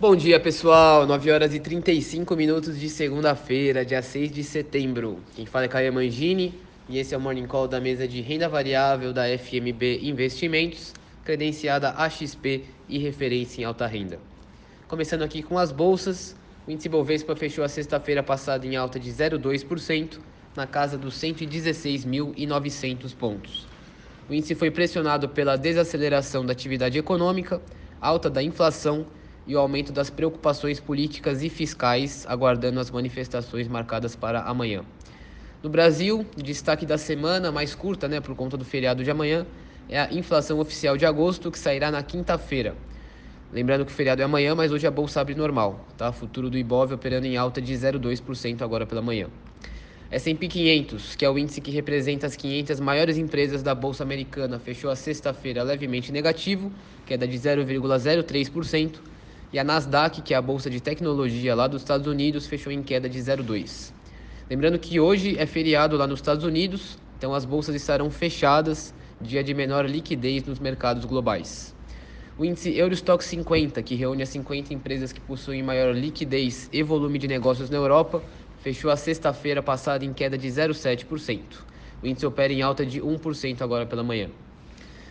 Bom dia, pessoal. 9 horas e 35 minutos de segunda-feira, dia 6 de setembro. Quem fala é Caio Mangini e esse é o Morning Call da mesa de renda variável da FMB Investimentos, credenciada AXP e referência em alta renda. Começando aqui com as bolsas, o índice Bovespa fechou a sexta-feira passada em alta de 0,2%, na casa dos 116.900 pontos. O índice foi pressionado pela desaceleração da atividade econômica, alta da inflação e o aumento das preocupações políticas e fiscais, aguardando as manifestações marcadas para amanhã. No Brasil, destaque da semana, mais curta, né, por conta do feriado de amanhã, é a inflação oficial de agosto, que sairá na quinta-feira. Lembrando que o feriado é amanhã, mas hoje a bolsa abre normal, tá? Futuro do Ibov operando em alta de 0,2% agora pela manhã. S&P 500, que é o índice que representa as 500 maiores empresas da bolsa americana, fechou a sexta-feira levemente negativo, queda de 0,03%, e a Nasdaq, que é a bolsa de tecnologia lá dos Estados Unidos, fechou em queda de 0,2. Lembrando que hoje é feriado lá nos Estados Unidos, então as bolsas estarão fechadas, dia de menor liquidez nos mercados globais. O índice Eurostock 50, que reúne as 50 empresas que possuem maior liquidez e volume de negócios na Europa, fechou a sexta-feira passada em queda de 0,7%. O índice opera em alta de 1% agora pela manhã.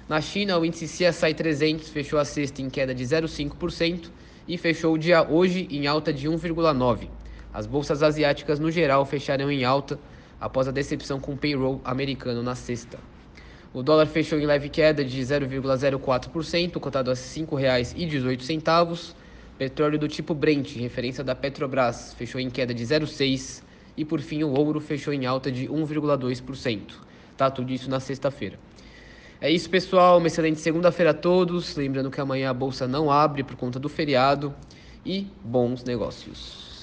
Na China, o índice CSI 300 fechou a sexta em queda de 0,5% e fechou o dia hoje em alta de 1,9%. As bolsas asiáticas no geral fecharam em alta após a decepção com o payroll americano na sexta. O dólar fechou em leve queda de 0,04%, cotado a R$ 5,18. Petróleo do tipo Brent, referência da Petrobras, fechou em queda de 0,6%. E por fim, o ouro fechou em alta de 1,2%. Tá tudo isso na sexta-feira. É isso, pessoal. Uma excelente segunda-feira a todos. Lembrando que amanhã a bolsa não abre por conta do feriado. E bons negócios.